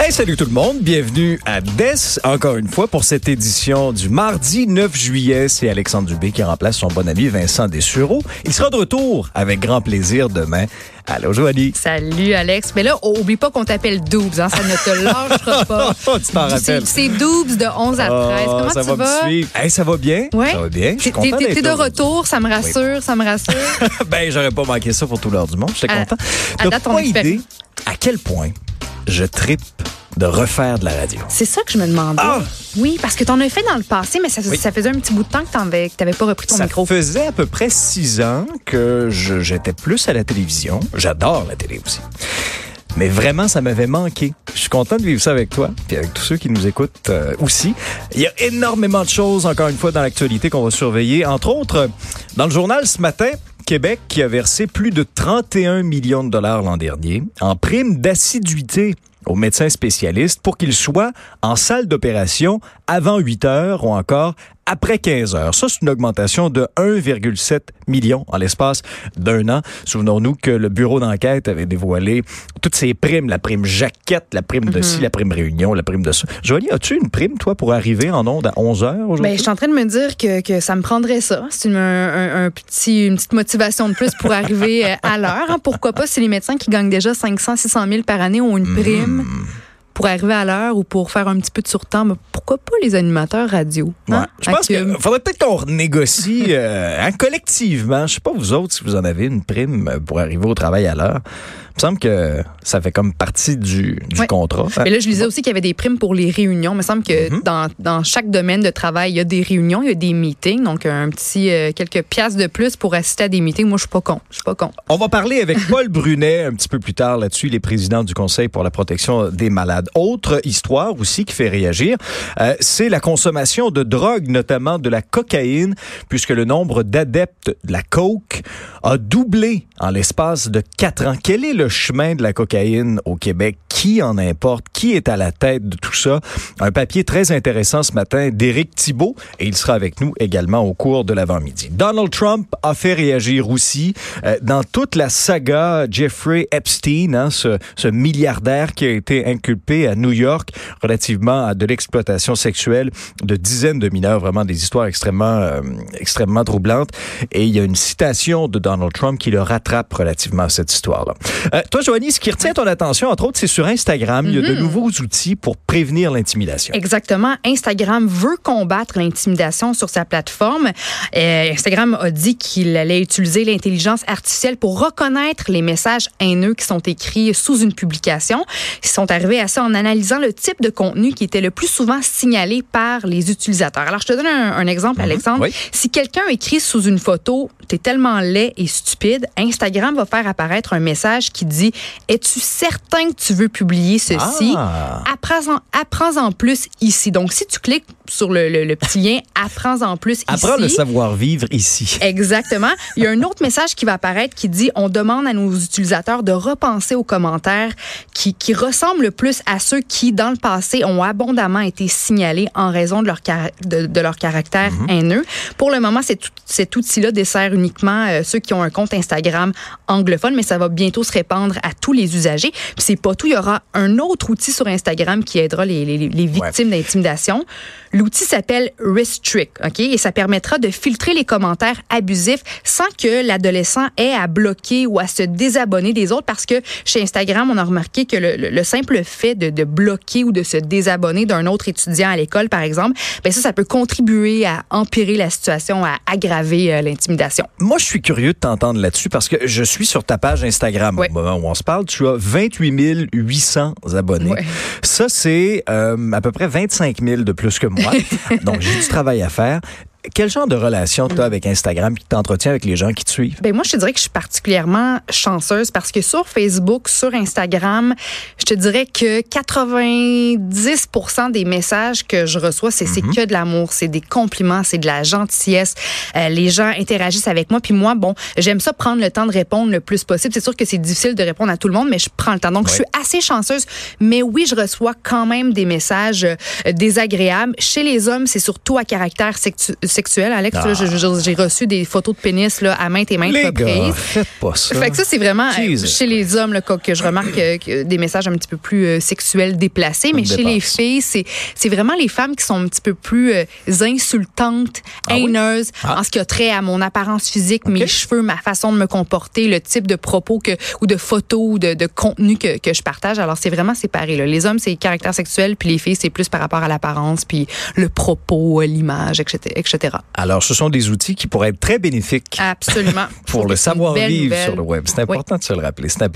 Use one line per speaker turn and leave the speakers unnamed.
Hey, salut tout le monde. Bienvenue à DES, encore une fois, pour cette édition du mardi 9 juillet. C'est Alexandre Dubé qui remplace son bon ami Vincent Dessureau. Il sera de retour avec grand plaisir demain. Allô, Joanie.
Salut, Alex. Mais là, oublie pas qu'on t'appelle Doubs, hein, ça ne te lâchera pas.
tu t'en rappelles.
C'est Doubs de 11 à 13. Comment
ça
tu
va?
vas?
Me suivre. Hey, ça va bien?
Ouais.
Ça va bien. Je suis content
T'es de retour, ça me rassure, ça me rassure.
ben, j'aurais pas manqué ça pour tout l'heure du monde. J'étais
À-
content.
à
T'as
date,
pas idée à quel point je tripe de refaire de la radio.
C'est ça que je me demandais.
Ah!
Oui, parce que t'en as fait dans le passé, mais ça,
Oui.
ça faisait un petit bout de temps que t'avais, que t'avais pas repris ton
Ça
micro.
faisait à peu près six ans que j'étais plus à la télévision. J'adore la télé aussi. Mais vraiment, ça m'avait manqué. Je suis content de vivre ça avec toi, puis avec tous ceux qui nous écoutent euh, aussi. Il y a énormément de choses, encore une fois, dans l'actualité qu'on va surveiller. Entre autres, dans le journal ce matin, Québec qui a versé plus de 31 millions de dollars l'an dernier en prime d'assiduité aux médecins spécialistes pour qu'ils soient en salle d'opération avant 8 heures ou encore après 15 heures. Ça, c'est une augmentation de 1,7 million en l'espace d'un an. Souvenons-nous que le bureau d'enquête avait dévoilé toutes ces primes, la prime jaquette, la prime de ci, la prime réunion, la prime de ça. Joanie, as-tu une prime, toi, pour arriver en onde à 11 heures aujourd'hui?
Ben, je suis en train de me dire que, que ça me prendrait ça. C'est une, un, un petit, une petite motivation de plus pour arriver euh, à l'heure. hein. Pourquoi pas si les médecins qui gagnent déjà 500, 600 000 par année ont une prime? Pour arriver à l'heure ou pour faire un petit peu de surtemps, mais pourquoi pas les animateurs radio? hein,
Ouais. Je pense qu'il faudrait peut-être qu'on négocie euh, hein, collectivement. Je sais pas vous autres si vous en avez une prime pour arriver au travail à l'heure. Il me semble que ça fait comme partie du, du
Ouais.
contrat.
Mais là, je lisais aussi qu'il y avait des primes pour les réunions. Il me semble que
Mhm.
dans, dans chaque domaine de travail, il y a des réunions, il y a des meetings. Donc, un petit euh, quelques piastres de plus pour assister à des meetings. Moi, je suis pas con. Je suis pas con.
On va parler avec Paul Brunet un petit peu plus tard là-dessus. Il est président du Conseil pour la protection des malades. Autre histoire aussi qui fait réagir, euh, c'est la consommation de drogue, notamment de la cocaïne, puisque le nombre d'adeptes de la coke a doublé en l'espace de quatre ans. Quel est le chemin de la cocaïne au Québec? Qui en importe? Qui est à la tête de tout ça? Un papier très intéressant ce matin d'Éric Thibault et il sera avec nous également au cours de l'avant-midi. Donald Trump a fait réagir aussi euh, dans toute la saga Jeffrey Epstein, hein, ce, milliardaire qui a été inculpé à New York relativement à de l'exploitation sexuelle de dizaines de mineurs, vraiment des histoires extrêmement, euh, extrêmement troublantes. Et il y a une citation de Donald Trump qui le rattrape relativement à cette histoire-là. Euh, toi, Joanie, ce qui retient ton attention, entre autres, c'est sur Instagram. Il y a de nouveaux outils pour prévenir l'intimidation.
Exactement. Instagram veut combattre l'intimidation sur sa plateforme. Euh, Instagram a dit qu'il allait utiliser l'intelligence artificielle pour reconnaître les messages haineux qui sont écrits sous une publication. Ils sont arrivés à ça en analysant le type de contenu qui était le plus souvent signalé par les utilisateurs. Alors, je te donne un, un exemple, Alexandre.
Oui.
Si quelqu'un écrit sous une photo, t'es tellement laid et stupide, Instagram va faire apparaître un message qui dit, es-tu certain que tu veux publier ceci?
Ah.
Apprends-en plus ici. Donc, si tu cliques sur le, le- le petit lien Apprends-en plus
Apprends
ici.
le savoir-vivre ici.
Exactement. Il y a un autre message qui va apparaître qui dit on demande à nos utilisateurs de repenser aux commentaires qui, qui ressemblent le plus à ceux qui, dans le passé, ont abondamment été signalés en raison de leur, cara- de, de leur caractère haineux. Pour le moment, cet, cet outil-là dessert uniquement euh, ceux qui ont un compte Instagram anglophone, mais ça va bientôt se répandre à tous les usagers. Puis c'est pas tout, il y aura un autre outil sur Instagram qui aidera les, les- les victimes d'intimidation. L'outil s'appelle Restrict, OK? Et ça permettra de filtrer les commentaires abusifs sans que l'adolescent ait à bloquer ou à se désabonner des autres parce que chez Instagram, on a remarqué que le, le- le simple fait de, de bloquer ou de se désabonner d'un autre étudiant à l'école, par exemple, ben ça, ça peut contribuer à empirer la situation, à aggraver euh, l'intimidation.
Moi, je suis curieux de t'entendre là-dessus parce que je suis sur ta page Instagram au moment où on se parle. Tu as 28 800 abonnés. Ça, c'est euh, à peu près 25 000 de plus que moi. Donc, j'ai du travail à faire. Quel genre de relation tu as avec Instagram qui t'entretient avec les gens qui te suivent?
Ben moi, je te dirais que je suis particulièrement chanceuse parce que sur Facebook, sur Instagram, je te dirais que 90% des messages que je reçois, c'est c'est que de l'amour, c'est des compliments, c'est de la gentillesse. Euh, les gens interagissent avec moi, puis moi, bon, j'aime ça prendre le temps de répondre le plus possible. C'est sûr que c'est difficile de répondre à tout le monde, mais je prends le temps. Donc, je suis assez chanceuse, mais oui, je reçois quand même des messages euh, désagréables. Chez les hommes, c'est surtout à caractère sexu- sexuel. Alex, je- j'ai reçu des photos de pénis là, à maintes et maintes
Les
reprises.
gars, faites pas ça.
Fait que ça, c'est vraiment euh, chez les hommes là, que, je remarque euh, que des messages un petit peu plus euh, sexuels déplacés. Mais chez les filles, c'est c'est vraiment les femmes qui sont un petit peu plus euh, insultantes,
Ah oui?
haineuses,
Ah.
en ce qui a trait à mon apparence physique, mes cheveux, ma façon de me comporter, le type de propos que, ou de photos ou de, de contenu que, que je partage. Alors, c'est vraiment séparé. Là. Les hommes, c'est caractère sexuel, puis les filles, c'est plus par rapport à l'apparence, puis le propos, l'image, etc., etc.
Alors, ce sont des outils qui pourraient être très bénéfiques
Absolument.
pour le savoir-vivre sur le web. C'est important de se le rappeler. C'est important.